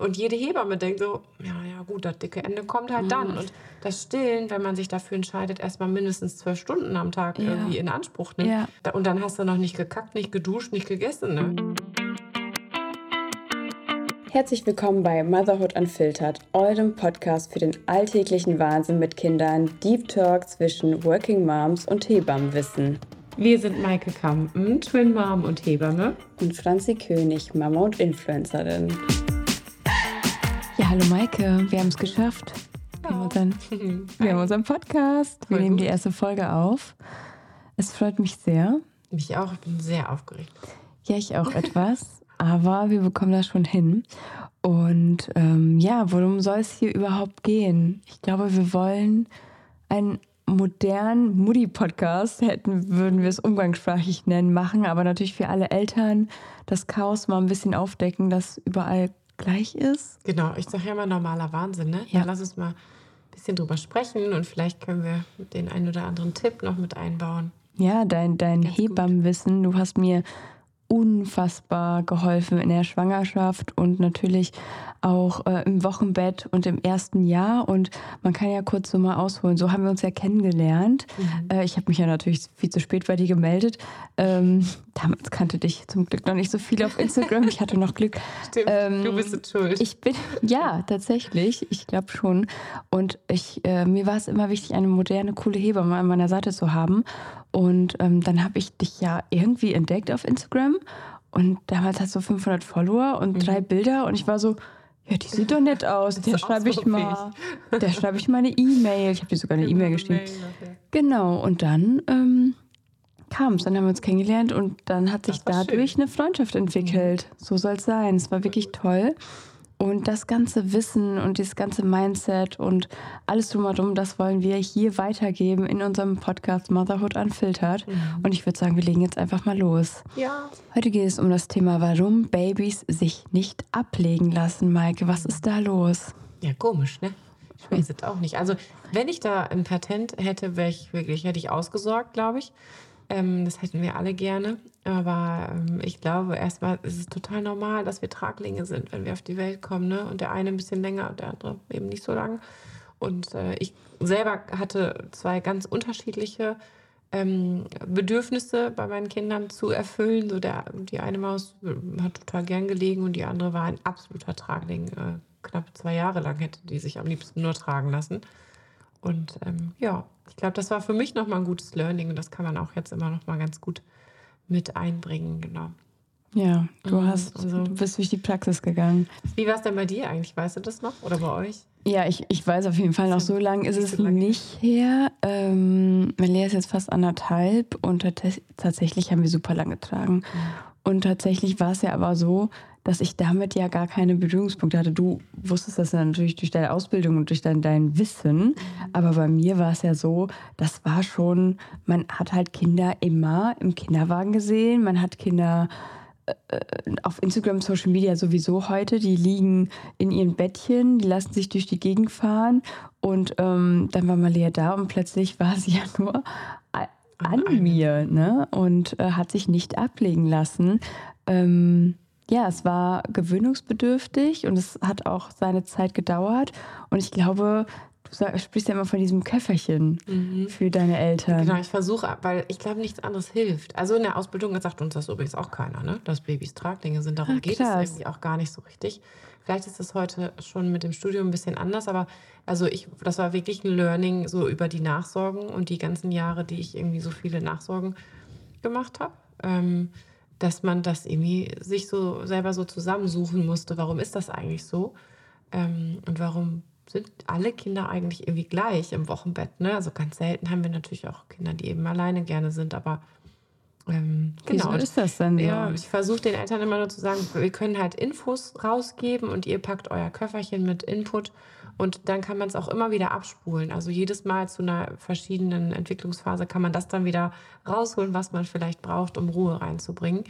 Und jede Hebamme denkt so, ja, ja, gut, das dicke Ende kommt halt dann. Und das Stillen, wenn man sich dafür entscheidet, erstmal mindestens zwölf Stunden am Tag Ja. irgendwie in Anspruch nimmt. Ja. Und dann hast du noch nicht gekackt, nicht geduscht, nicht gegessen. Ne? Herzlich willkommen bei Motherhood Unfiltered, eurem Podcast für den alltäglichen Wahnsinn mit Kindern, Deep Talk zwischen Working Moms und Hebammenwissen. Wir sind Maike Kampen, Twin Mom und Hebamme. Und Franzi König, Mama und Influencerin. Ja, hallo Maike, wir haben es geschafft. Wir haben, unseren, wir haben unseren Podcast. Wir Voll nehmen die gut. erste Folge auf. Es freut mich sehr. Mich auch, ich bin sehr aufgeregt. Ja, ich auch etwas. Aber wir bekommen das schon hin. Und ähm, ja, worum soll es hier überhaupt gehen? Ich glaube, wir wollen einen modernen Mutti-Podcast, hätten, würden wir es umgangssprachlich nennen, machen, aber natürlich für alle Eltern das Chaos mal ein bisschen aufdecken, das überall gleich ist. Genau, ich sage ja immer normaler Wahnsinn, ne? Ja. Dann lass uns mal ein bisschen drüber sprechen und vielleicht können wir den einen oder anderen Tipp noch mit einbauen. Ja, dein, dein. Hebammenwissen, du hast mir unfassbar geholfen in der Schwangerschaft und natürlich auch äh, im Wochenbett und im ersten Jahr. Und man kann ja kurz so mal ausholen. So haben wir uns ja kennengelernt. Mhm. Äh, ich habe mich ja natürlich viel zu spät bei dir gemeldet. Ähm, damals kannte dich zum Glück noch nicht so viel auf Instagram. Ich hatte noch Glück. Stimmt, Ähm, du bist jetzt schuld. Ich bin, ja, tatsächlich. Ich glaube schon. Und ich, äh, mir war es immer wichtig, eine moderne, coole Hebamme an meiner Seite zu haben. Und ähm, dann habe ich dich ja irgendwie entdeckt auf Instagram. Und damals hast du 500 Follower und drei Bilder. Und ich war so, ja, die sieht doch nett aus. Der schreibe ich so mal. Der schreibe ich mal eine E-Mail. Ich habe dir sogar eine E-Mail geschrieben. Genau, und dann ähm, kam es. Dann haben wir uns kennengelernt und dann hat sich dadurch eine Freundschaft entwickelt. So soll es sein. Es war wirklich toll. Und das ganze Wissen und das ganze Mindset und alles drumherum, das wollen wir hier weitergeben in unserem Podcast Motherhood Unfiltered. Und ich würde sagen, wir legen jetzt einfach mal los. Ja. Heute geht es um das Thema, warum Babys sich nicht ablegen lassen. Maike, was ist da los? Ja, komisch, ne? Ich weiß es auch nicht. Also, wenn ich da ein Patent hätte, wäre ich wirklich, hätte ich ausgesorgt, glaube ich. Ähm, das hätten wir alle gerne. Aber ähm, ich glaube, erstmal ist es total normal, dass wir Traglinge sind, wenn wir auf die Welt kommen. Ne? Und der eine ein bisschen länger und der andere eben nicht so lang. Und äh, ich selber hatte zwei ganz unterschiedliche ähm, Bedürfnisse bei meinen Kindern zu erfüllen. So der, die eine Maus äh, hat total gern gelegen und die andere war ein absoluter Tragling. Äh, knapp zwei Jahre lang hätte die sich am liebsten nur tragen lassen. Und ähm, ja, ich glaube, das war für mich nochmal ein gutes Learning und das kann man auch jetzt immer nochmal ganz gut mit einbringen. Genau. Ja, du Mhm, hast, also- du bist durch die Praxis gegangen. Wie war es denn bei dir eigentlich? Weißt du das noch? Oder bei euch? Ja, ich, ich weiß auf jeden Fall noch, so lange ist es lange nicht her. Ähm, Melia ist jetzt fast anderthalb und tats- tatsächlich haben wir super lang getragen. Und tatsächlich war es ja aber so, dass ich damit ja gar keine Berührungspunkte hatte. Du wusstest das ja natürlich durch deine Ausbildung und durch dein, dein Wissen. Aber bei mir war es ja so, das war schon, man hat halt Kinder immer im Kinderwagen gesehen. Man hat Kinder auf Instagram, Social Media sowieso heute, die liegen in ihren Bettchen, die lassen sich durch die Gegend fahren und ähm, dann war Malia da und plötzlich war sie ja nur a- an mir ne? und äh, hat sich nicht ablegen lassen. Ähm, ja, es war gewöhnungsbedürftig und es hat auch seine Zeit gedauert und ich glaube, du sprichst ja immer von diesem Köfferchen für deine Eltern. Genau, ich versuche, weil ich glaube, nichts anderes hilft. Also in der Ausbildung sagt uns das übrigens auch keiner, ne? dass Babys Traglinge sind. Darum Ah, geht es irgendwie auch gar nicht so richtig. Vielleicht ist es heute schon mit dem Studium ein bisschen anders, aber also ich, das war wirklich ein Learning so über die Nachsorgen und die ganzen Jahre, die ich irgendwie so viele Nachsorgen gemacht habe. Ähm, dass man das irgendwie sich so selber so zusammensuchen musste. Warum ist das eigentlich so? Ähm, und warum sind alle Kinder eigentlich irgendwie gleich im Wochenbett? Ne? Also ganz selten haben wir natürlich auch Kinder, die eben alleine gerne sind, aber ähm, Wieso genau. ist das denn so? Ja, ich versuche den Eltern immer nur zu sagen, wir können halt Infos rausgeben und ihr packt euer Köfferchen mit Input und dann kann man es auch immer wieder abspulen. Also jedes Mal zu einer verschiedenen Entwicklungsphase kann man das dann wieder rausholen, was man vielleicht braucht, um Ruhe reinzubringen.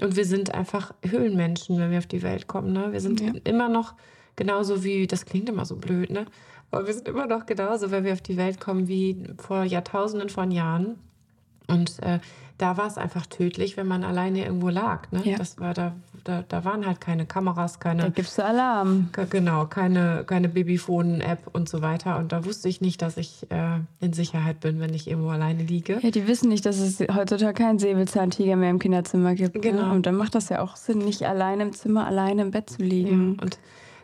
Und wir sind einfach Höhlenmenschen, wenn wir auf die Welt kommen. Ne? Wir sind Ja. immer noch genauso wie, das klingt immer so blöd, ne? Aber wir sind immer noch genauso, wenn wir auf die Welt kommen, wie vor Jahrtausenden von Jahren. Und äh, da war es einfach tödlich, wenn man alleine irgendwo lag. Ne? Ja. Das war da, da, da waren halt keine Kameras, keine. Da gibst du Alarm. Genau, keine, keine Babyphone-App und so weiter. Und da wusste ich nicht, dass ich äh, in Sicherheit bin, wenn ich irgendwo alleine liege. Ja, die wissen nicht, dass es heutzutage keinen Säbelzahntiger mehr im Kinderzimmer gibt. Genau. Ne? Und dann macht das ja auch Sinn, nicht alleine im Zimmer, alleine im Bett zu liegen. Ja, und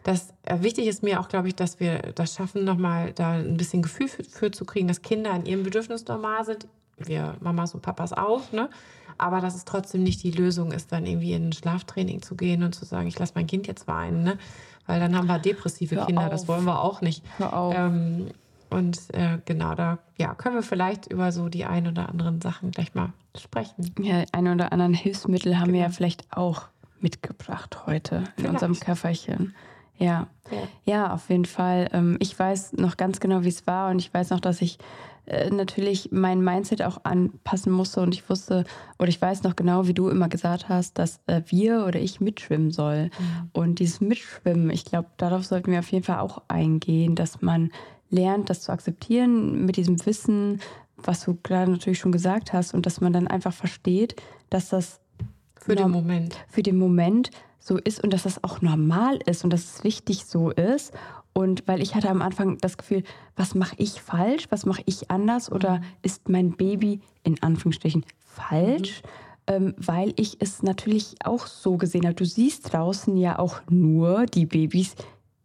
das äh, wichtig ist mir auch, glaube ich, dass wir das schaffen, nochmal da ein bisschen Gefühl für, für zu kriegen, dass Kinder in ihrem Bedürfnis normal sind. Wir Mamas und Papas auch, ne? Aber dass es trotzdem nicht die Lösung ist, dann irgendwie in ein Schlaftraining zu gehen und zu sagen, ich lasse mein Kind jetzt weinen, ne? Weil dann haben wir depressive Hör Kinder, auf. das wollen wir auch nicht. Hör auf. Ähm, und äh, genau, da ja, können wir vielleicht über so die ein oder anderen Sachen gleich mal sprechen. Ja, ein oder anderen Hilfsmittel haben wir ja Genau. vielleicht auch mitgebracht heute in Vielleicht. unserem Köfferchen. Ja. Ja. ja, auf jeden Fall. Ähm, Ich weiß noch ganz genau, wie es war und ich weiß noch, dass ich äh, natürlich mein Mindset auch anpassen musste und ich wusste oder ich weiß noch genau, wie du immer gesagt hast, dass äh, wir oder ich mitschwimmen soll. Und dieses Mitschwimmen, ich glaube, darauf sollten wir auf jeden Fall auch eingehen, dass man lernt, das zu akzeptieren mit diesem Wissen, was du gerade natürlich schon gesagt hast und dass man dann einfach versteht, dass das Für den Moment. für den Moment so ist und dass das auch normal ist und dass es wichtig so ist. Und weil ich hatte am Anfang das Gefühl, was mache ich falsch, was mache ich anders oder ist mein Baby in Anführungsstrichen falsch? Ähm, weil ich es natürlich auch so gesehen habe. Du siehst draußen ja auch nur die Babys,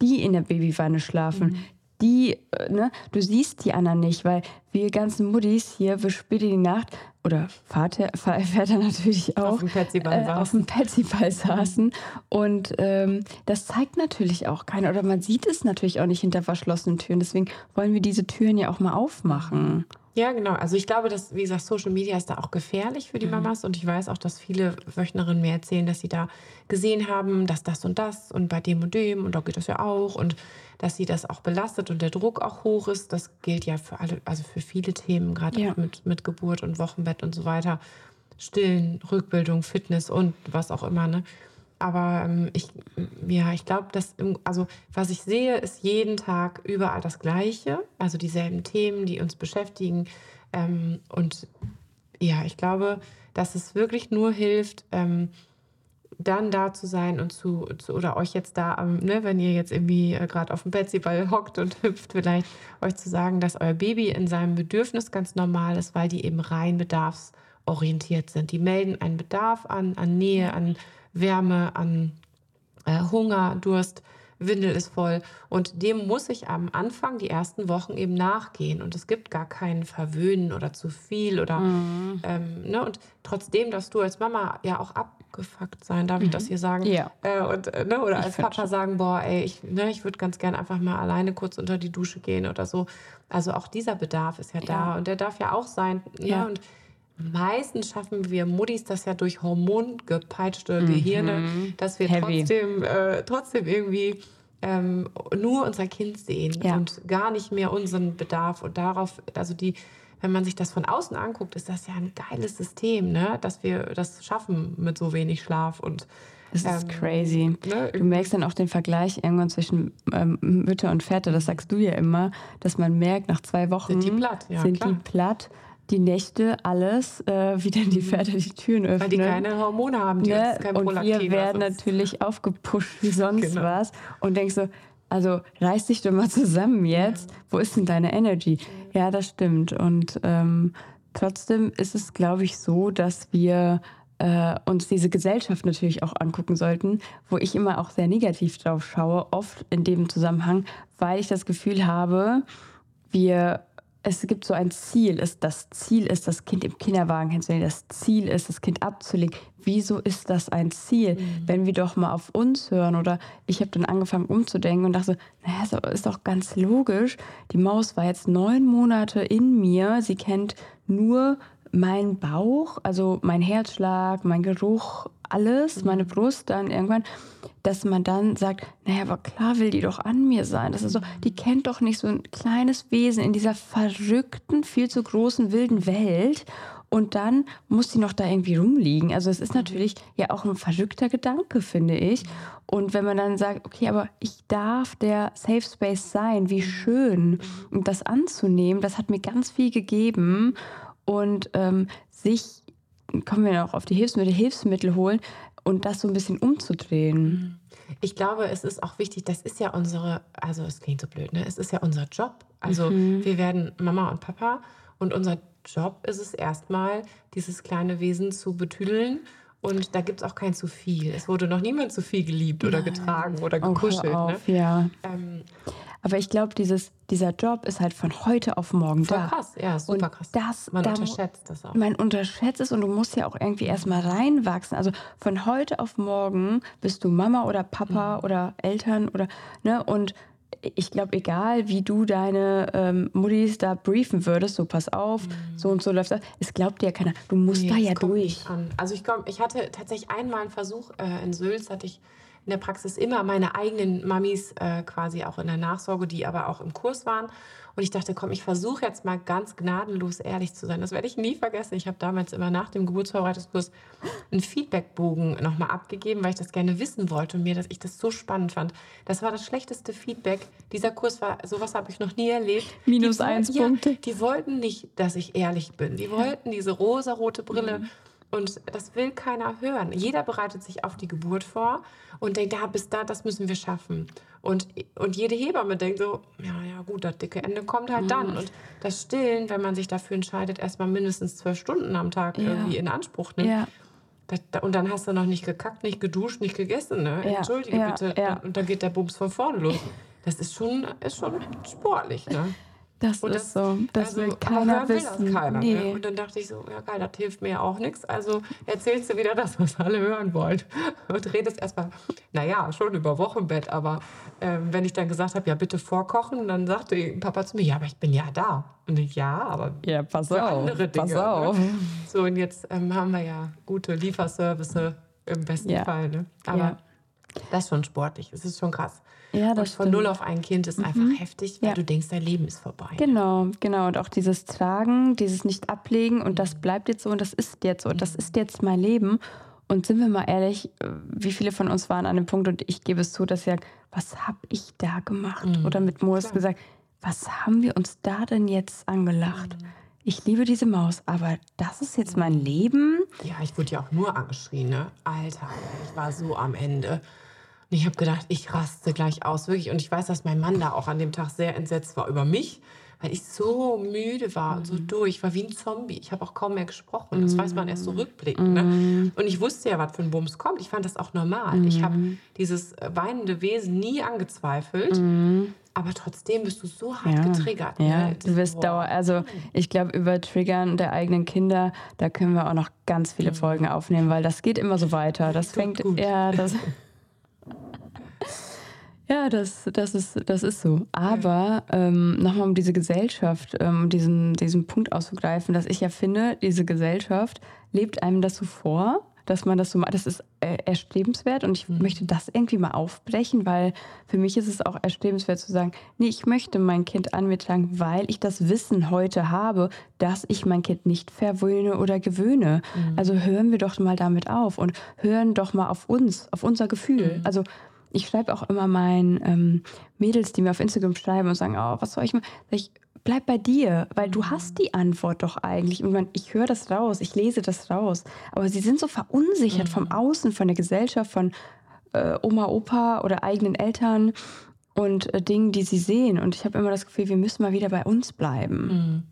die in der Babywanne schlafen. Die, äh, ne, du siehst die anderen nicht, weil wir ganzen Muddis hier bis spät in die Nacht oder Vater, Väter natürlich auch Auf dem Petsyball äh, auf saßen. dem Petsyball saßen. Und ähm, das zeigt natürlich auch keiner. Oder man sieht es natürlich auch nicht hinter verschlossenen Türen. Deswegen wollen wir diese Türen ja auch mal aufmachen. Ja, genau. Also ich glaube, dass, wie gesagt, Social Media ist da auch gefährlich für die Mamas. Und ich weiß auch, dass viele Wöchnerinnen mir erzählen, dass sie da gesehen haben, dass das und das und bei dem und dem und da geht das ja auch. Und dass sie das auch belastet und der Druck auch hoch ist. Das gilt ja für alle, also für viele Themen, gerade Ja. auch mit, mit Geburt und Wochenbett und so weiter. Stillen, Rückbildung, Fitness und was auch immer, ne? Aber ähm, ich, ja, ich glaube, dass, also was ich sehe, ist jeden Tag überall das Gleiche, also dieselben Themen, die uns beschäftigen. Ähm, und ja, ich glaube, dass es wirklich nur hilft, ähm, dann da zu sein und zu, zu oder euch jetzt da, ähm, ne, wenn ihr jetzt irgendwie äh, gerade auf dem Betsyball hockt und hüpft, vielleicht euch zu sagen, dass euer Baby in seinem Bedürfnis ganz normal ist, weil die eben rein bedarfsorientiert sind. Die melden einen Bedarf an, an Nähe, an Wärme, an äh, Hunger, Durst, Windel ist voll. Und dem muss ich am Anfang, die ersten Wochen eben nachgehen. Und es gibt gar keinen Verwöhnen oder zu viel oder ähm, ne? und trotzdem darfst du als Mama ja auch abgefuckt sein, darf ich das hier sagen? Ja. Äh, und, äh, ne? Oder Ich als Papa sagen, boah, ey, ich, ne, ich würde ganz gern einfach mal alleine kurz unter die Dusche gehen oder so. Also auch dieser Bedarf ist ja, da Ja. und der darf ja auch sein. Ne? Ja. Und meistens schaffen wir Muddis das ja durch hormongepeitschte Gehirne, dass wir Mhm. Heavy. trotzdem, äh, trotzdem irgendwie ähm, nur unser Kind sehen Ja. und gar nicht mehr unseren Bedarf. Und darauf, also die, wenn man sich das von außen anguckt, ist das ja ein geiles System, ne? dass wir das schaffen mit so wenig Schlaf und Das ist Ähm, crazy. ne? Du merkst dann auch den Vergleich irgendwann zwischen ähm, Mütter und Väter, das sagst du ja immer, dass man merkt, nach zwei Wochen Sind die platt, ja, sind klar. die platt, die Nächte, alles, äh, wie dann die Väter die Türen öffnen. weil die keine Hormone haben, die ne? uns kein Und Prolaktin wir werden sonst- natürlich aufgepusht wie sonst Genau. was und denkst so, also reiß dich doch mal zusammen jetzt. Wo ist denn deine Energy? Ja, das stimmt. Und ähm, trotzdem ist es, glaube ich, so, dass wir äh, uns diese Gesellschaft natürlich auch angucken sollten, wo ich immer auch sehr negativ drauf schaue, oft in dem Zusammenhang, weil ich das Gefühl habe, wir, es gibt so ein Ziel, es, das Ziel ist, das Kind im Kinderwagen hinzulegen, das Ziel ist, das Kind abzulegen. Wieso ist das ein Ziel? Wenn wir doch mal auf uns hören oder ich habe dann angefangen umzudenken und dachte, naja, ist doch- ist doch ganz logisch. Die Maus war jetzt neun Monate in mir, sie kennt nur meinen Bauch, also mein Herzschlag, mein Geruch, alles, meine Brust dann irgendwann, dass man dann sagt, naja, aber klar will die doch an mir sein. Das ist so, die kennt doch nicht so ein kleines Wesen in dieser verrückten, viel zu großen, wilden Welt. Und dann muss sie noch da irgendwie rumliegen. Also es ist natürlich ja auch ein verrückter Gedanke, finde ich. Und wenn man dann sagt, okay, aber ich darf der Safe Space sein, wie schön. Und das anzunehmen, das hat mir ganz viel gegeben. Und ähm, sich, kommen wir noch auf die Hilfsmittel, Hilfsmittel holen und das so ein bisschen umzudrehen. Ich glaube, es ist auch wichtig, das ist ja unsere, also es klingt so blöd, ne? Es ist ja unser Job. Also wir werden Mama und Papa und unser Job ist es erstmal, dieses kleine Wesen zu betüdeln. Und da gibt es auch kein zu viel. Es wurde noch niemand zu viel geliebt oder getragen oder Oh, gekuschelt. auf, ne? ja. ähm, Aber ich glaube, dieses, dieser Job ist halt von heute auf morgen voll da. krass, ja, super Und krass. das- Man da- unterschätzt das auch. Man unterschätzt es und du musst ja auch irgendwie erstmal reinwachsen. Also von heute auf morgen bist du Mama oder Papa Mhm. oder Eltern oder, ne, und ich glaube, egal wie du deine ähm, Muttis da briefen würdest, so pass auf, so und so läuft das, es glaubt dir ja keiner. Du musst Mhm. Nee, da ja durch. Also ich, komm, ich hatte tatsächlich einmal einen Versuch äh, in Sülz, hatte ich in der Praxis immer meine eigenen Mamis äh, quasi auch in der Nachsorge, die aber auch im Kurs waren. Und ich dachte, komm, ich versuche jetzt mal ganz gnadenlos ehrlich zu sein. Das werde ich nie vergessen. Ich habe damals immer nach dem Geburtsvorbereitungskurs einen Feedbackbogen nochmal abgegeben, weil ich das gerne wissen wollte und mir, dass ich das so spannend fand. Das war das schlechteste Feedback. Dieser Kurs war, sowas habe ich noch nie erlebt. Minus Die eins ja, Punkte. Die wollten nicht, dass ich ehrlich bin. Die wollten diese rosarote Brille. Mhm. Und das will keiner hören. Jeder bereitet sich auf die Geburt vor und denkt, ja, bis da, das müssen wir schaffen. Und, und jede Hebamme denkt so, ja, ja, gut, das dicke Ende kommt halt Mhm. dann. Und das Stillen, wenn man sich dafür entscheidet, erstmal mindestens zwölf Stunden am Tag Ja. irgendwie in Anspruch nimmt. Ja. Das, und dann hast du noch nicht gekackt, nicht geduscht, nicht gegessen. Ne? Ja, Entschuldige bitte. Und dann geht der Bums von vorne los. Das ist schon, ist schon sportlich. Ne? Das Und ist so. Das also, will keiner will wissen. Das keiner, nee. ne? Und dann dachte ich so, ja geil, das hilft mir ja auch nichts. Also erzählst du wieder das, was alle hören wollen. Und redest erstmal, naja, schon über Wochenbett. Aber ähm, wenn ich dann gesagt habe, ja bitte vorkochen, dann sagte Papa zu mir, ja, aber ich bin ja da. Und ich, ja, aber ja, pass für auf. andere Dinge. pass auf. Ne? So, und jetzt ähm, haben wir ja gute Lieferservice im besten Ja. Fall. Ne? Aber Ja. das ist schon sportlich, es ist schon krass. Ja, Und das von stimmt. null auf ein Kind ist einfach heftig, weil Ja. du denkst, dein Leben ist vorbei. Genau, genau. Und auch dieses Tragen, dieses Nicht-Ablegen und das bleibt jetzt so und das ist jetzt so und das ist jetzt mein Leben. Und sind wir mal ehrlich, wie viele von uns waren an dem Punkt und ich gebe es zu, dass sie sagen, was habe ich da gemacht? Oder mit Moos klar. gesagt, was haben wir uns da denn jetzt angelacht? Ich liebe diese Maus, aber das ist jetzt mein Leben? Ja, ich wurde ja auch nur angeschrien, ne? Alter, ich war so am Ende. Und ich habe gedacht, ich raste gleich aus, wirklich. Und ich weiß, dass mein Mann da auch an dem Tag sehr entsetzt war über mich, weil ich so müde war und so durch. Ich war wie ein Zombie. Ich habe auch kaum mehr gesprochen. Das weiß man erst so rückblickend. Ne? Und ich wusste ja, was für ein Bums kommt. Ich fand das auch normal. Ich habe dieses äh, weinende Wesen nie angezweifelt. Aber trotzdem bist du so hart getriggert. Ja, ne? du wirst dauer. Also ich glaube, über Triggern der eigenen Kinder, da können wir auch noch ganz Mhm. viele Folgen aufnehmen, weil das geht immer so weiter. Das fängt, gut. ja, das. Ja, das, das, ist, das ist so. Aber ähm, nochmal um diese Gesellschaft, ähm, diesen, diesen Punkt auszugreifen, dass ich ja finde, diese Gesellschaft lebt einem das so vor, dass man das so macht. Das ist äh, erstrebenswert und ich möchte das irgendwie mal aufbrechen, weil für mich ist es auch erstrebenswert zu sagen, nee, ich möchte mein Kind an mir tragen, weil ich das Wissen heute habe, dass ich mein Kind nicht verwöhne oder gewöhne. Also hören wir doch mal damit auf und hören doch mal auf uns, auf unser Gefühl. Also ich schreibe auch immer meinen ähm, Mädels, die mir auf Instagram schreiben und sagen, oh, was soll ich machen? Sag ich, bleib bei dir, weil du hast die Antwort doch eigentlich. Und ich höre das raus, ich lese das raus. Aber sie sind so verunsichert vom Außen, von der Gesellschaft, von äh, Oma, Opa oder eigenen Eltern und äh, Dingen, die sie sehen. Und ich habe immer das Gefühl, wir müssen mal wieder bei uns bleiben.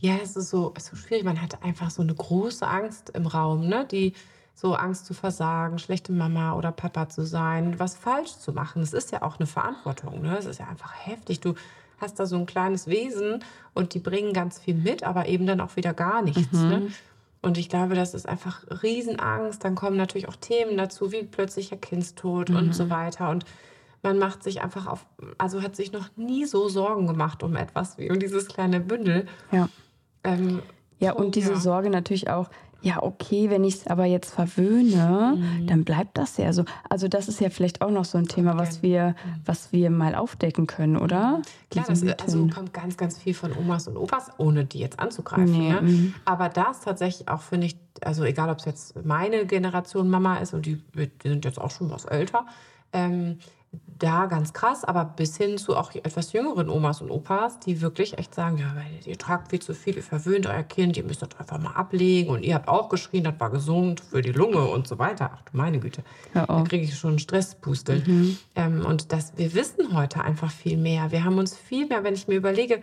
Ja, es ist so, es ist so schwierig. Man hat einfach so eine große Angst im Raum, ne? Die so Angst zu versagen, schlechte Mama oder Papa zu sein, was falsch zu machen. Das ist ja auch eine Verantwortung, ne? Es ist ja einfach heftig. Du hast da so ein kleines Wesen und die bringen ganz viel mit, aber eben dann auch wieder gar nichts, ne? Und ich glaube, das ist einfach Riesenangst. Dann kommen natürlich auch Themen dazu, wie plötzlicher Kindstod und so weiter. Und man macht sich einfach auf, also hat sich noch nie so Sorgen gemacht um etwas wie um dieses kleine Bündel. Ja. Ähm, Ja, und diese. Sorge natürlich auch, ja, okay, wenn ich es aber jetzt verwöhne, Mhm. dann bleibt das ja so. Also das ist ja vielleicht auch noch so ein Thema, was wir, was wir mal aufdecken können, oder? Klar, das also kommt ganz, ganz viel von Omas und Opas, ohne die jetzt anzugreifen. Nee, ne? mhm. Aber das tatsächlich auch, finde ich, also egal, ob es jetzt meine Generation Mama ist und die, die sind jetzt auch schon was älter, ähm, da ganz krass, aber bis hin zu auch etwas jüngeren Omas und Opas, die wirklich echt sagen, ja, weil ihr tragt viel zu viel, ihr verwöhnt euer Kind, ihr müsst das einfach mal ablegen und ihr habt auch geschrien, das war gesund für die Lunge und so weiter. Ach du meine Güte, Ja, da kriege ich schon einen Stresspustel. Ähm, und das, wir wissen heute einfach viel mehr. Wir haben uns viel mehr, wenn ich mir überlege,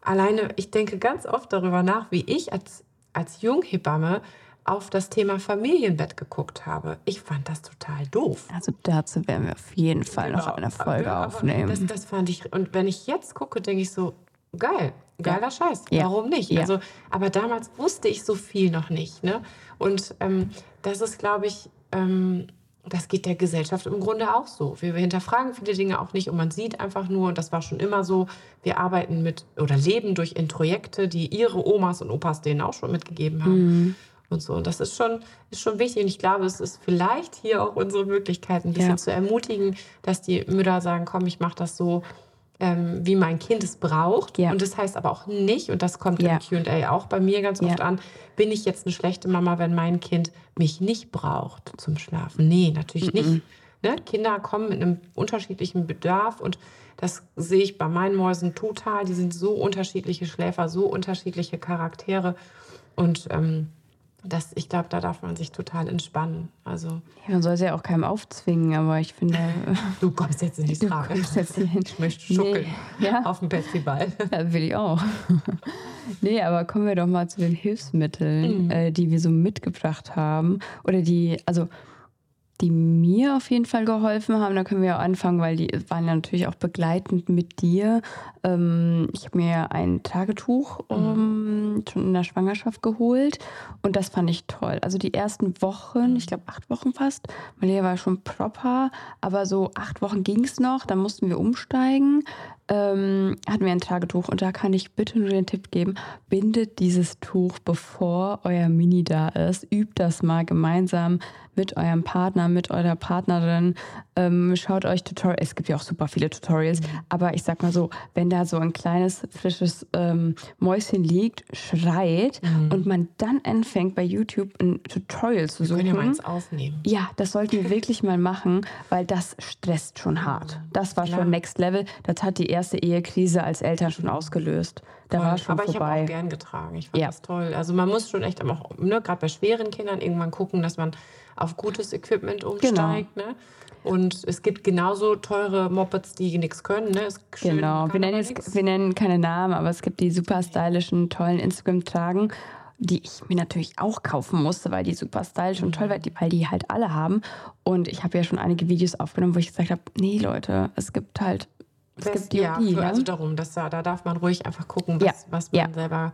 alleine, ich denke ganz oft darüber nach, wie ich als, als Junghebamme auf das Thema Familienbett geguckt habe. Ich fand das total doof. Also dazu werden wir auf jeden Fall noch Genau. eine Folge Aber aufnehmen. Das, das fand ich. Und wenn ich jetzt gucke, denke ich so, geil, geiler Scheiß. Ja. Warum nicht? Ja. Also, aber damals wusste ich so viel noch nicht. Ne? Und ähm, das ist, glaube ich, ähm, das geht der Gesellschaft im Grunde auch so. Wir, wir hinterfragen viele Dinge auch nicht und man sieht einfach nur, und das war schon immer so, wir arbeiten mit oder leben durch Introjekte, die ihre Omas und Opas denen auch schon mitgegeben haben. Und so. Und das ist schon, ist schon wichtig. Und ich glaube, es ist vielleicht hier auch unsere Möglichkeit, ein bisschen Ja. zu ermutigen, dass die Mütter sagen, komm, ich mache das so, ähm, wie mein Kind es braucht. Ja. Und das heißt aber auch nicht, und das kommt Ja. im QA auch bei mir ganz Ja. oft an, bin ich jetzt eine schlechte Mama, wenn mein Kind mich nicht braucht zum Schlafen? Nee, natürlich nicht. Ne? Kinder kommen mit einem unterschiedlichen Bedarf und das sehe ich bei meinen Mäusen total. Die sind so unterschiedliche Schläfer, so unterschiedliche Charaktere. Und ähm, das, ich glaube, da darf man sich total entspannen. Also, Man soll sie ja auch keinem aufzwingen, aber ich finde, du kommst jetzt in die du Frage. kommst jetzt hier hin. Ich möchte schuckeln Nee, ja. auf dem Festival. Ja, will ich auch. nee, aber kommen wir doch mal zu den Hilfsmitteln, Mhm. äh, die wir so mitgebracht haben. Oder die, also die mir auf jeden Fall geholfen haben. Da können wir auch anfangen, weil die waren ja natürlich auch begleitend mit dir. Ähm, ich habe mir ein Tagetuch ähm, schon in der Schwangerschaft geholt und das fand ich toll. Also die ersten Wochen, ich glaube acht Wochen fast, Malia war schon proper, aber so acht Wochen ging es noch, dann mussten wir umsteigen. Ähm, hatten wir ein Tagetuch und da kann ich bitte nur den Tipp geben, bindet dieses Tuch, bevor euer Mini da ist. Übt das mal gemeinsam mit eurem Partner, mit eurer Partnerin. Ähm, schaut euch Tutorials, es gibt ja auch super viele Tutorials, aber ich sag mal so, wenn da so ein kleines, frisches ähm, Mäuschen liegt, schreit und man dann anfängt bei YouTube ein Tutorial zu Wir suchen. können ja mal eins aufnehmen. Ja, das sollten wir wirklich mal machen, weil das stresst schon hart. Das war Klar. schon Next Level. Das hat die erste Ehekrise als Eltern schon ausgelöst. Da war schon Aber ich habe vorbei. auch gern getragen. Ich fand Ja. das toll. Also man muss schon echt auch, ne, gerade bei schweren Kindern irgendwann gucken, dass man auf gutes Equipment umsteigt. Ne? Und es gibt genauso teure Mopeds, die nichts können. Ne? Schön, genau. Wir nennen, jetzt, wir nennen keine Namen, aber es gibt die super stylischen, tollen Instagram-Tragen, die ich mir natürlich auch kaufen musste, weil die super stylisch und toll, weil die, weil die halt alle haben. Und ich habe ja schon einige Videos aufgenommen, wo ich gesagt habe, nee Leute, es gibt halt, es gibt die ja, die. für, ne? also darum, dass da, da darf man ruhig einfach gucken, was, Ja, was man ja. selber.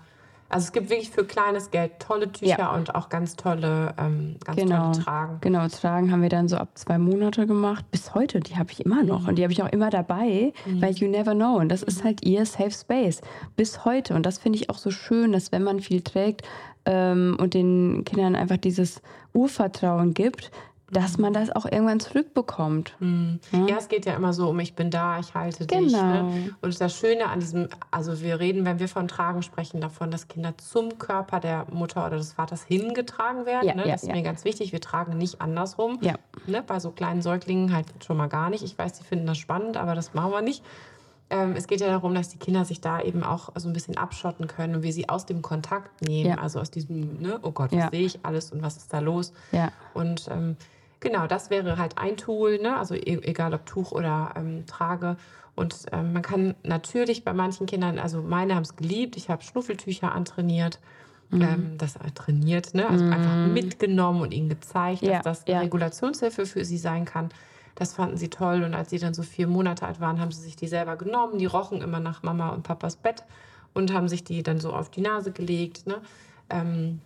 Also es gibt wirklich für kleines Geld tolle Tücher Ja. und auch ganz tolle, ähm, ganz Genau. tolle Tragen. Genau, tragen haben wir dann so ab zwei Monate gemacht. Bis heute, die habe ich immer noch. Mhm. Und die habe ich auch immer dabei, weil you never know. Und das ist halt ihr Safe Space. Bis heute. Und das finde ich auch so schön, dass wenn man viel trägt ähm, und den Kindern einfach dieses Urvertrauen gibt, dass man das auch irgendwann zurückbekommt. Mhm. Ja, es geht ja immer so um, ich bin da, ich halte dich. Genau. Ne? Und das Schöne an diesem, also wir reden, wenn wir von Tragen sprechen, davon, dass Kinder zum Körper der Mutter oder des Vaters hingetragen werden. Ja, ne? ja, das ist mir ganz wichtig. Wir tragen nicht andersrum. Ne? Bei so kleinen Säuglingen halt schon mal gar nicht. Ich weiß, die finden das spannend, aber das machen wir nicht. Ähm, es geht ja darum, dass die Kinder sich da eben auch so ein bisschen abschotten können und wir sie aus dem Kontakt nehmen. Also aus diesem, ne? oh Gott, was sehe ich alles und was ist da los? Und ähm, genau, das wäre halt ein Tool, ne? also e egal ob Tuch oder ähm, Trage. Und ähm, man kann natürlich bei manchen Kindern, also meine haben es geliebt, ich habe Schnuffeltücher antrainiert. Mhm. Ähm, das äh, trainiert, ne? also einfach mitgenommen und ihnen gezeigt, Ja, dass das eine ja. Regulationshilfe für sie sein kann. Das fanden sie toll. Und als sie dann so vier Monate alt waren, haben sie sich die selber genommen. Die rochen immer nach Mama und Papas Bett und haben sich die dann so auf die Nase gelegt. Ne? Ähm,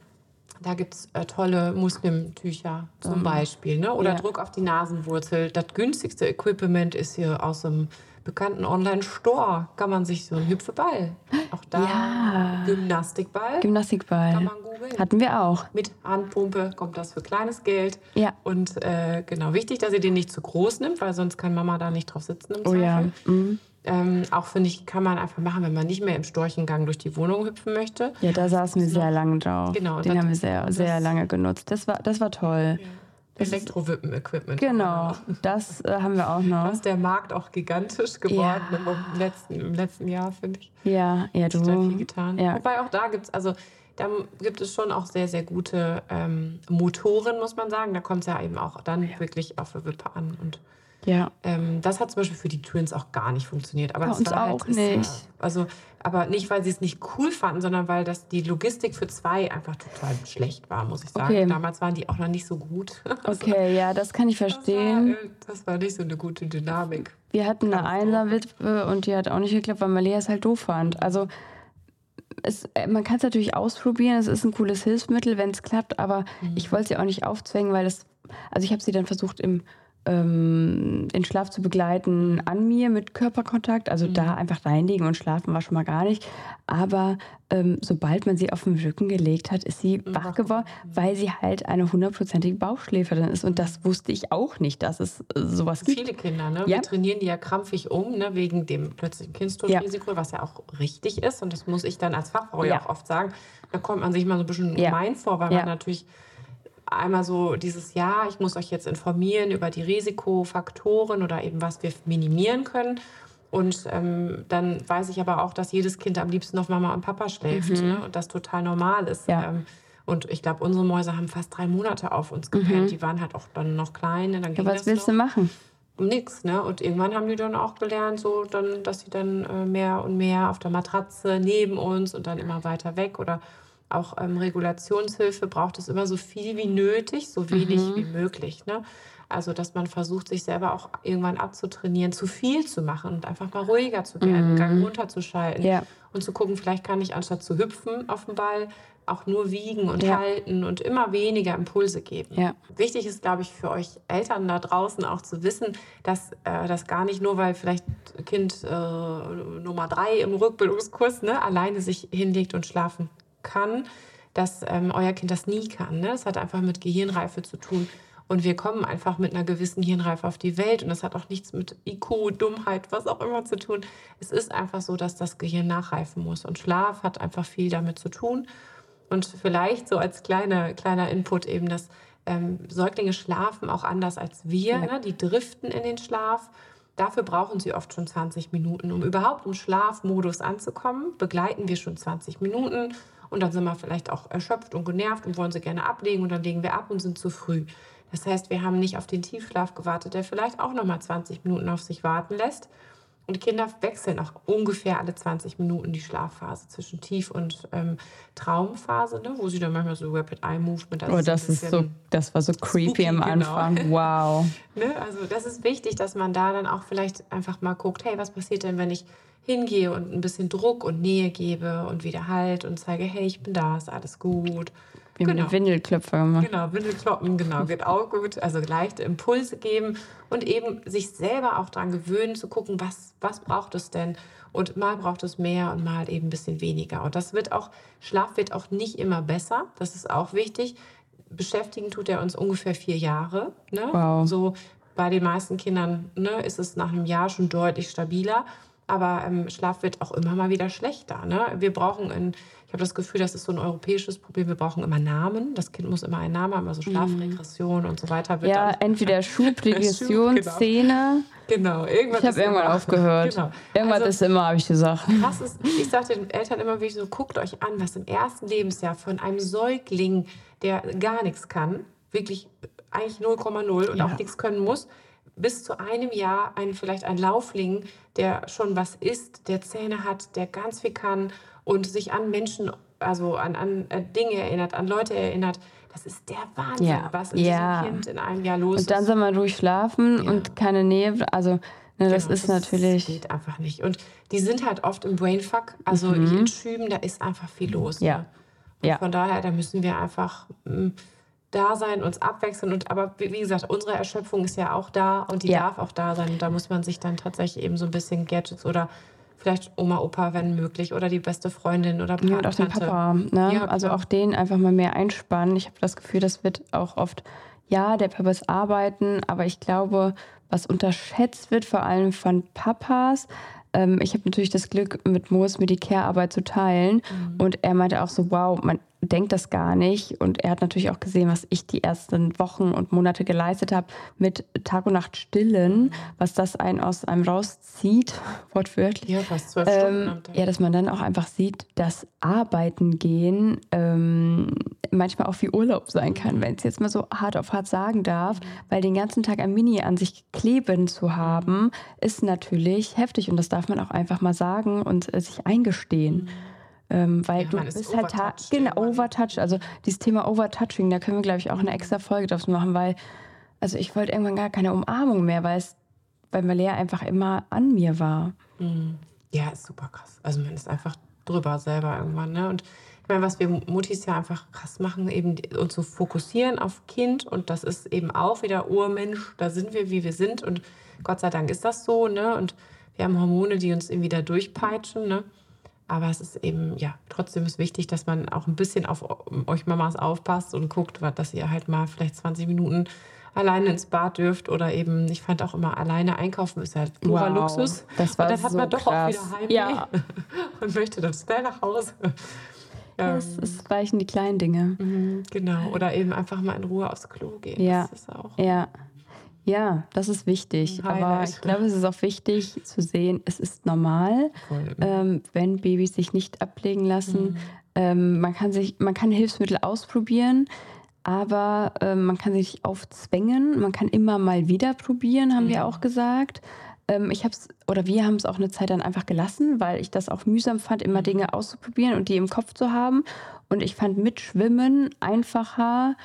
da gibt es äh, tolle Muslimtücher zum Beispiel. Ne? Oder Ja. Druck auf die Nasenwurzel. Das günstigste Equipment ist hier aus dem bekannten Online-Store. Kann man sich so einen Hüpfeball. Auch da Ja. Gymnastikball. Gymnastikball. Kann man googeln. Hatten wir auch. Mit Handpumpe kommt das für kleines Geld. Ja. Und äh, genau, wichtig, dass ihr den nicht zu groß nimmt, weil sonst kann Mama da nicht drauf sitzen im Oh ja. Mhm. Ähm, auch finde ich, kann man einfach machen, wenn man nicht mehr im Storchengang durch die Wohnung hüpfen möchte. Ja, da saßen wir sehr lange drauf. Genau, Den das- haben wir sehr, sehr lange genutzt. Das war, das war toll. Elektrowippen-Equipment. Genau, das äh, haben wir auch noch. Da ist der Markt auch gigantisch geworden ja. im, letzten, im letzten Jahr, finde ich. Ja, ja, du. Sehr viel getan. Ja. Wobei auch da gibt es, also da gibt es schon auch sehr, sehr gute ähm, Motoren, muss man sagen. Da kommt es ja eben auch dann ja. wirklich auf Wippe an. Und ja. Ähm, das hat zum Beispiel für die Twins auch gar nicht funktioniert. Aber Bei uns war auch halt, nicht. Ist, also, aber nicht, weil sie es nicht cool fanden, sondern weil das die Logistik für zwei einfach total schlecht war, muss ich sagen. Okay. Damals waren die auch noch nicht so gut. Okay, ja, das kann ich verstehen. Das war, das war nicht so eine gute Dynamik. Wir hatten eine Einserwitwe und die hat auch nicht geklappt, weil Malia es halt doof fand. Also es, äh, man kann es natürlich ausprobieren, es ist ein cooles Hilfsmittel, wenn es klappt, aber mhm. ich wollte sie auch nicht aufzwängen, weil es, also ich habe sie dann versucht im ähm, den Schlaf zu begleiten an mir mit Körperkontakt. Also mhm. da einfach reinlegen und schlafen war schon mal gar nicht. Aber ähm, sobald man sie auf den Rücken gelegt hat, ist sie mhm. wach geworden, weil sie halt eine hundertprozentige Bauchschläferin ist. Und das wusste ich auch nicht, dass es äh, sowas gibt. Viele Kinder, ne? Ja. Wir trainieren die ja krampfig um, ne? wegen dem plötzlichen Kindstodrisiko, ja. was ja auch richtig ist. Und das muss ich dann als Fachfrau ja auch oft sagen. Da kommt man sich mal so ein bisschen gemein vor, weil man natürlich einmal so dieses Jahr, ich muss euch jetzt informieren über die Risikofaktoren oder eben was wir minimieren können. Und ähm, dann weiß ich aber auch, dass jedes Kind am liebsten auf Mama und Papa schläft mhm. ne? und das total normal ist. Ja. Ähm, und ich glaube, unsere Mäuse haben fast drei Monate auf uns gepennt. Mhm. Die waren halt auch dann noch klein. Ne? Dann ja, was willst noch. du machen? Nix, ne? Und irgendwann haben die dann auch gelernt, so dann, dass sie dann äh, mehr und mehr auf der Matratze neben uns und dann immer weiter weg oder auch ähm, Regulationshilfe braucht es immer so viel wie nötig, so wenig mhm. wie möglich. Ne? Also, dass man versucht, sich selber auch irgendwann abzutrainieren, zu viel zu machen und einfach mal ruhiger zu werden, mhm. Gang runterzuschalten ja. und zu gucken, vielleicht kann ich anstatt zu hüpfen auf dem Ball auch nur wiegen und ja. halten und immer weniger Impulse geben. Ja. Wichtig ist, glaube ich, für euch Eltern da draußen auch zu wissen, dass äh, das gar nicht nur, weil vielleicht Kind äh, Nummer drei im Rückbildungskurs ne, alleine sich hinlegt und schlafen kann, dass ähm, euer Kind das nie kann. Ne? Das hat einfach mit Gehirnreife zu tun. Und wir kommen einfach mit einer gewissen Hirnreife auf die Welt. Und das hat auch nichts mit IQ, Dummheit, was auch immer zu tun. Es ist einfach so, dass das Gehirn nachreifen muss. Und Schlaf hat einfach viel damit zu tun. Und vielleicht so als kleiner, kleiner Input eben, dass ähm, Säuglinge schlafen auch anders als wir. Ja. Ne? Die driften in den Schlaf. Dafür brauchen sie oft schon 20 Minuten. Um überhaupt im Schlafmodus anzukommen, begleiten wir schon 20 Minuten und dann sind wir vielleicht auch erschöpft und genervt und wollen sie gerne ablegen und dann legen wir ab und sind zu früh. Das heißt, wir haben nicht auf den Tiefschlaf gewartet, der vielleicht auch nochmal 20 Minuten auf sich warten lässt. Und Kinder wechseln auch ungefähr alle 20 Minuten die Schlafphase zwischen Tief- und ähm, Traumphase, ne? wo sie dann manchmal so Rapid Eye Movement. Also oh, das ist so, das war so creepy spooky, am genau. Anfang. Genau. Wow. ne? Also das ist wichtig, dass man da dann auch vielleicht einfach mal guckt, hey, was passiert denn, wenn ich hingehe und ein bisschen Druck und Nähe gebe und wieder halt und zeige, hey, ich bin da, ist alles gut. Wir genau. haben Windelklöpfer gemacht. Genau, Windelkloppen, genau, geht auch gut. Also leichte Impulse geben und eben sich selber auch daran gewöhnen, zu gucken, was, was braucht es denn? Und mal braucht es mehr und mal eben ein bisschen weniger. Und das wird auch, Schlaf wird auch nicht immer besser. Das ist auch wichtig. Beschäftigen tut er uns ungefähr vier Jahre. Ne? Wow. So bei den meisten Kindern ne, ist es nach einem Jahr schon deutlich stabiler. Aber ähm, Schlaf wird auch immer mal wieder schlechter. Ne? Wir brauchen, in, ich habe das Gefühl, das ist so ein europäisches Problem, wir brauchen immer Namen. Das Kind muss immer einen Namen haben, also Schlafregression mhm. und so weiter. Wird ja, entweder Schubregression, genau. Genau, irgendwas. Ich habe irgendwann immer, aufgehört. Genau. Irgendwas also, ist immer, habe ich gesagt. Was ist, ich sage den Eltern immer wirklich so, guckt euch an, was im ersten Lebensjahr von einem Säugling, der gar nichts kann, wirklich eigentlich 0,0 und ja. auch nichts können muss, bis zu einem Jahr ein, vielleicht ein Laufling, der schon was isst, der Zähne hat, der ganz viel kann und sich an Menschen, also an, an äh, Dinge erinnert, an Leute erinnert. Das ist der Wahnsinn, ja. was in ja. diesem Kind in einem Jahr los ist. Und dann soll man durchschlafen ja. und keine Nähe. Also ne, das genau, ist das natürlich. Das geht einfach nicht. Und die sind halt oft im Brainfuck. Also mhm. in Schüben, da ist einfach viel los. Ja. Ne? ja. Von daher, da müssen wir einfach. Mh, hm, da sein, uns abwechseln. Und aber wie gesagt, unsere Erschöpfung ist ja auch da und die ja. darf auch da sein. Und da muss man sich dann tatsächlich eben so ein bisschen Gadgets oder vielleicht Oma, Opa, wenn möglich, oder die beste Freundin oder Patentante. Ja, und auch den Papa. Ne? Ja, also auch den einfach mal mehr einspannen. Ich habe das Gefühl, das wird auch oft, ja, der Papa ist arbeiten, aber ich glaube, was unterschätzt wird, vor allem von Papas, ähm, ich habe natürlich das Glück, mit Moos mir die Care-Arbeit zu teilen. Mhm. Und er meinte auch so, wow, man, denkt das gar nicht. Und er hat natürlich auch gesehen, was ich die ersten Wochen und Monate geleistet habe mit Tag und Nacht stillen, was das einen aus einem rauszieht, wortwörtlich. Ja, fast zwölf Stunden Ähm, am Tag. ja, dass man dann auch einfach sieht, dass Arbeiten gehen ähm, manchmal auch wie Urlaub sein kann, wenn es jetzt mal so hart auf hart sagen darf, weil den ganzen Tag ein Mini an sich kleben zu haben, ist natürlich heftig und das darf man auch einfach mal sagen und äh, sich eingestehen. Ähm, weil Ja, du bist halt genau overtouched. Also dieses Thema Overtouching, da können wir, glaube ich, auch eine extra Folge draus machen, weil also ich wollte irgendwann gar keine Umarmung mehr, weil es weil Malea einfach immer an mir war. Ja, ist super krass. Also man ist einfach drüber selber irgendwann. Ne? Und ich meine, was wir Mutis ja einfach krass machen, eben uns zu fokussieren auf Kind. Und das ist eben auch wieder Urmensch. Da sind wir, wie wir sind. Und Gott sei Dank ist das so. Ne? Und wir haben Hormone, die uns irgendwie da durchpeitschen. Ne? Aber es ist eben, ja, trotzdem ist wichtig, dass man auch ein bisschen auf euch Mamas aufpasst und guckt, dass ihr halt mal vielleicht 20 Minuten alleine ins Bad dürft oder eben, ich fand auch immer alleine einkaufen ist halt purer Wow, Luxus. das war und dann hat so man doch krass. auch wieder Heimweh Ja. und möchte dann schnell nach Hause. Ähm, Es, es reichen die kleinen Dinge. mhm, genau. Oder eben einfach mal in Ruhe aufs Klo gehen. Ja. Das ist auch. Ja. Ja, das ist wichtig. Aber ich glaube, es ist auch wichtig zu sehen, es ist normal, ähm, wenn Babys sich nicht ablegen lassen. Ähm, man, kann sich, man kann Hilfsmittel ausprobieren, aber ähm, man kann sich aufzwängen. Man kann immer mal wieder probieren, haben wir auch gesagt. Ähm, ich habe es, oder wir haben es auch eine Zeit dann einfach gelassen, weil ich das auch mühsam fand, immer Dinge auszuprobieren und die im Kopf zu haben. Und ich fand Mitschwimmen einfacher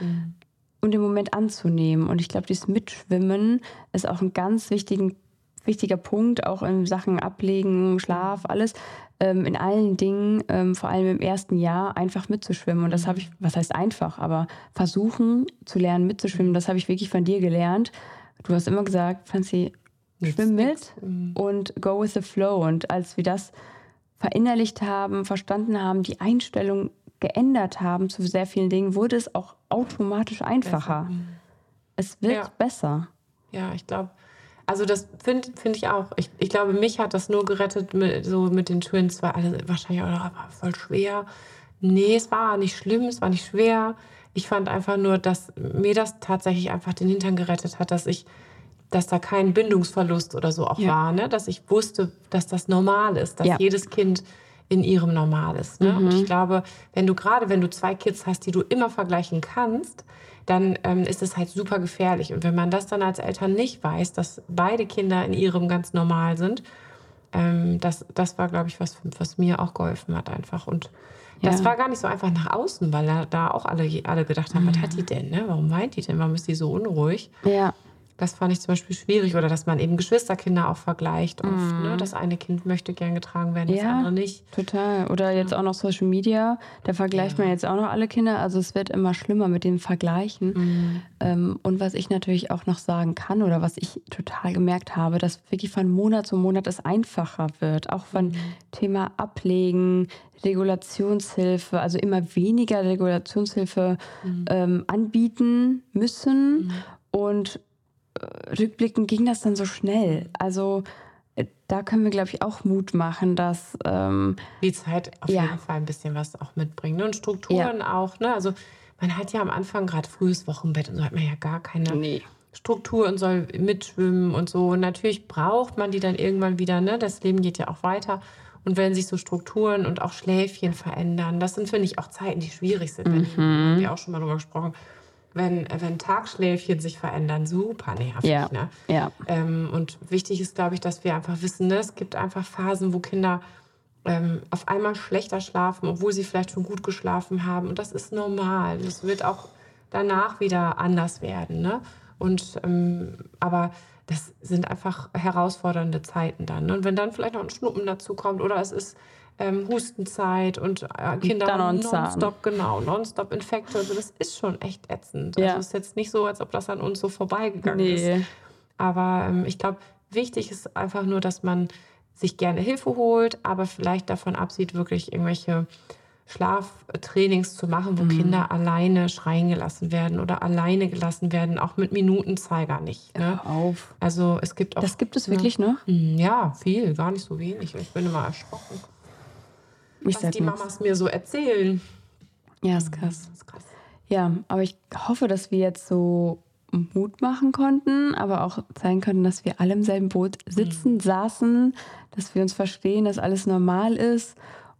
und im Moment anzunehmen. Und ich glaube, dieses Mitschwimmen ist auch ein ganz wichtigen, wichtiger Punkt, auch in Sachen Ablegen, Schlaf, alles. Ähm, in allen Dingen, ähm, vor allem im ersten Jahr, einfach mitzuschwimmen. Und das habe ich, was heißt einfach, aber versuchen zu lernen, mitzuschwimmen, das habe ich wirklich von dir gelernt. Du hast immer gesagt, Franzi, schwimm mit und go with the flow. Und als wir das verinnerlicht haben, verstanden haben, die Einstellung geändert haben zu sehr vielen Dingen, wurde es auch automatisch einfacher. Es wird Ja. besser. Ja, ich glaube, also das finde find ich auch. Ich, ich glaube, mich hat das nur gerettet, mit, so mit den Twins, weil alle wahrscheinlich auch, oh, voll schwer. Nee, es war nicht schlimm, es war nicht schwer. Ich fand einfach nur, dass mir das tatsächlich einfach den Hintern gerettet hat, dass ich, dass da kein Bindungsverlust oder so auch Ja. war, ne? Dass ich wusste, dass das normal ist, dass Ja. jedes Kind in ihrem Normal ist. Ne? Und ich glaube, wenn du gerade, wenn du zwei Kids hast, die du immer vergleichen kannst, dann ähm, ist es halt super gefährlich. Und wenn man das dann als Eltern nicht weiß, dass beide Kinder in ihrem ganz normal sind, ähm, das, das war, glaube ich, was, was mir auch geholfen hat einfach. Und das Ja. war gar nicht so einfach nach außen, weil da, da auch alle, alle gedacht haben, was hat die denn? Ne? Warum weint die denn? Warum ist die so unruhig? Ja, Das fand ich zum Beispiel schwierig. Oder dass man eben Geschwisterkinder auch vergleicht oft. Mhm. Ne? Das eine Kind möchte gern getragen werden, das Ja. andere nicht. total. Oder jetzt auch noch Social Media, da vergleicht man jetzt auch noch alle Kinder. Also es wird immer schlimmer mit dem Vergleichen. Ähm, und was ich natürlich auch noch sagen kann oder was ich total gemerkt habe, dass wirklich von Monat zu Monat es einfacher wird. Auch von Thema Ablegen, Regulationshilfe, also immer weniger Regulationshilfe ähm, anbieten müssen. Und äh, rückblickend ging das dann so schnell. Also äh, da können wir, glaube ich, auch Mut machen, dass ähm, die Zeit auf Ja. jeden Fall ein bisschen was auch mitbringt. Ne? Und Strukturen auch. Ne? Also man hat ja am Anfang gerade frühes Wochenbett und so hat man ja gar keine Struktur und soll mitschwimmen und so. Und natürlich braucht man die dann irgendwann wieder. Ne? Das Leben geht ja auch weiter. Und wenn sich so Strukturen und auch Schläfchen verändern, das sind, finde ich, auch Zeiten, die schwierig sind. Wenn, haben wir auch schon mal drüber gesprochen. Wenn, wenn Tagschläfchen sich verändern, super nervig. Ja. Ne? ja, Ähm, und wichtig ist, glaube ich, dass wir einfach wissen, ne, es gibt einfach Phasen, wo Kinder ähm, auf einmal schlechter schlafen, obwohl sie vielleicht schon gut geschlafen haben. Und das ist normal. Das wird auch danach wieder anders werden. Ne? Und, ähm, aber das sind einfach herausfordernde Zeiten dann. Ne? Und wenn dann vielleicht noch ein Schnuppen dazu kommt oder es ist ähm, Hustenzeit und äh, Kinder Zahn. nonstop, genau, nonstop Infekte. Also das ist schon echt ätzend. Ja. Also es ist jetzt nicht so, als ob das an uns so vorbeigegangen ist. nee. Aber ähm, ich glaube, wichtig ist einfach nur, dass man sich gerne Hilfe holt, aber vielleicht davon absieht, wirklich irgendwelche Schlaftrainings zu machen, Mhm. wo Kinder alleine schreien gelassen werden oder alleine gelassen werden, auch mit Minutenzeiger nicht. Ne? Auf. Also es gibt auch. Das gibt es wirklich noch? Hm, Ja, viel, gar nicht so wenig. Ich bin immer erschrocken, Ich was die nichts. Mamas mir so erzählen. Ja, ist krass. Ist krass. Ja, aber ich hoffe, dass wir jetzt so Mut machen konnten, aber auch zeigen konnten, dass wir alle im selben Boot sitzen, saßen, dass wir uns verstehen, dass alles normal ist.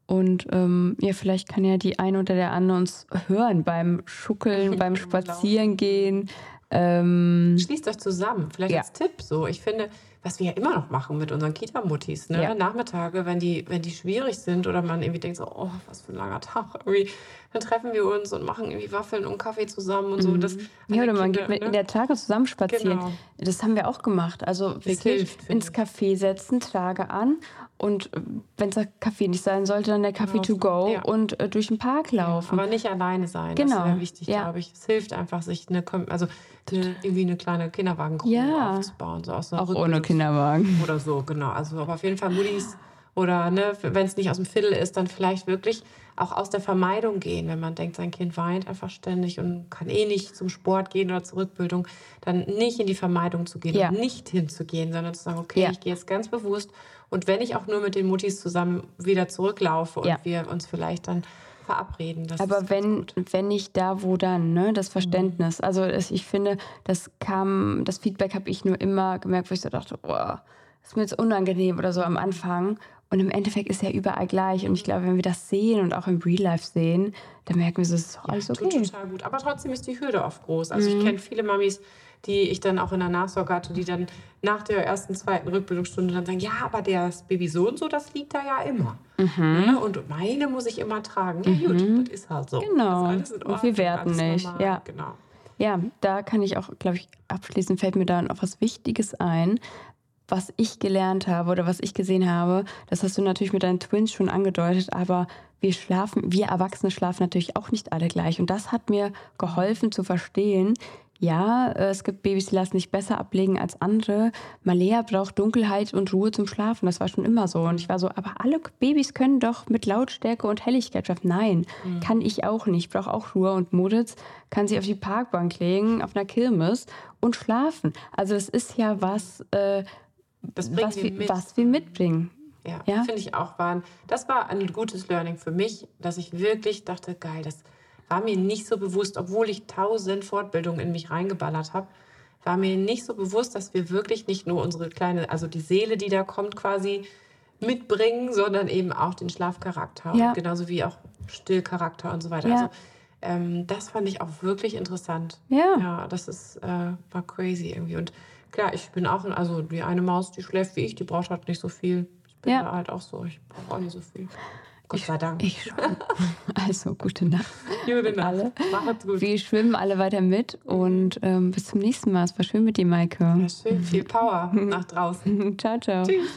Und ähm, ja, vielleicht kann ja die eine oder der andere uns hören beim Schuckeln, beim Spazierengehen. Ähm, Schließt euch zusammen. Vielleicht Ja. als Tipp so. Ich finde, was wir ja immer noch machen mit unseren Kita-Muttis, ne? Ja. Nachmittage, wenn die, wenn die schwierig sind oder man irgendwie denkt so, oh, was für ein langer Tag. Irgendwie, dann treffen wir uns und machen irgendwie Waffeln und Kaffee zusammen und so. Das, Mhm. ja, alle oder man Kinder, geht mit ne? in der Tage zusammen spazieren. Genau. Das haben wir auch gemacht. Also wirklich hilft, ins Café setzen, Trage an und wenn es der Kaffee nicht sein sollte, dann der Kaffee to go Ja. und äh, durch den Park laufen. Aber nicht alleine sein. Genau, Das ist sehr wichtig, ja. glaube ich. Es hilft einfach, sich eine, also eine, irgendwie eine kleine Kinderwagencrew Ja. aufzubauen. So aus auch ohne Kinderwagen. Oder so, genau. Also aber auf jeden Fall Muttis oder ne, wenn es nicht aus dem Viertel ist, dann vielleicht wirklich auch aus der Vermeidung gehen. Wenn man denkt, sein Kind weint einfach ständig und kann eh nicht zum Sport gehen oder zur Rückbildung, dann nicht in die Vermeidung zu gehen Ja. und nicht hinzugehen, sondern zu sagen, okay, Ja. ich gehe jetzt ganz bewusst und wenn ich auch nur mit den Muttis zusammen wieder zurücklaufe und Ja. wir uns vielleicht dann verabreden. Aber wenn, wenn nicht da, wo dann, ne? Das Verständnis. Mhm. Also ich finde, das kam, das Feedback habe ich nur immer gemerkt, wo ich so dachte, boah, ist mir jetzt unangenehm oder so am Anfang. Und im Endeffekt ist ja überall gleich. Und ich glaube, wenn wir das sehen und auch im Real Life sehen, dann merken wir, es ist doch alles okay. Mhm. total gut. Aber trotzdem ist die Hürde oft groß. Also ich kenne viele Mamis, die ich dann auch in der Nachsorge hatte, die dann nach der ersten, zweiten Rückbildungsstunde dann sagen, ja, aber das Baby so und so, das liegt da ja immer. Mhm. Ne? Und meine muss ich immer tragen. Ja gut, das ist halt so. Genau. Und wir alles nicht. normal. Ja. Genau. Ja, da kann ich auch, glaube ich, abschließend fällt mir da noch was Wichtiges ein, was ich gelernt habe oder was ich gesehen habe. Das hast du natürlich mit deinen Twins schon angedeutet, aber wir schlafen, wir Erwachsene schlafen natürlich auch nicht alle gleich. Und das hat mir geholfen zu verstehen, ja, es gibt Babys, die lassen sich besser ablegen als andere. Malea braucht Dunkelheit und Ruhe zum Schlafen. Das war schon immer so. Und ich war so, aber alle Babys können doch mit Lautstärke und Helligkeit schlafen. Nein, kann ich auch nicht. Ich brauche auch Ruhe. Und Moritz kann sich auf die Parkbank legen, auf einer Kirmes und schlafen. Also das ist ja was, äh, Das bringen was, wir mit. was wir mitbringen. Ja, Ja? finde ich auch. War ein, das war ein gutes Learning für mich, dass ich wirklich dachte, geil, das war mir nicht so bewusst, obwohl ich tausend Fortbildungen in mich reingeballert habe, war mir nicht so bewusst, dass wir wirklich nicht nur unsere kleine, also die Seele, die da kommt, quasi mitbringen, sondern eben auch den Schlafcharakter. Ja. Und genauso wie auch Stillcharakter und so weiter. Ja. Also ähm, das fand ich auch wirklich interessant. Ja. Ja, das ist, äh, war crazy irgendwie. Und klar, ich bin auch, also die eine Maus, die schläft wie ich, die braucht halt nicht so viel. Ich bin Ja. da halt auch so, ich brauche auch nicht so viel. Gott sei Dank. Ich schon. Also, gute Nacht. Gute Nacht. alle. Macht's gut. Wir schwimmen alle weiter mit und ähm, bis zum nächsten Mal. Es war schön mit dir, Maike. Ja, schön, viel Power nach draußen. ciao, ciao. Tschüss.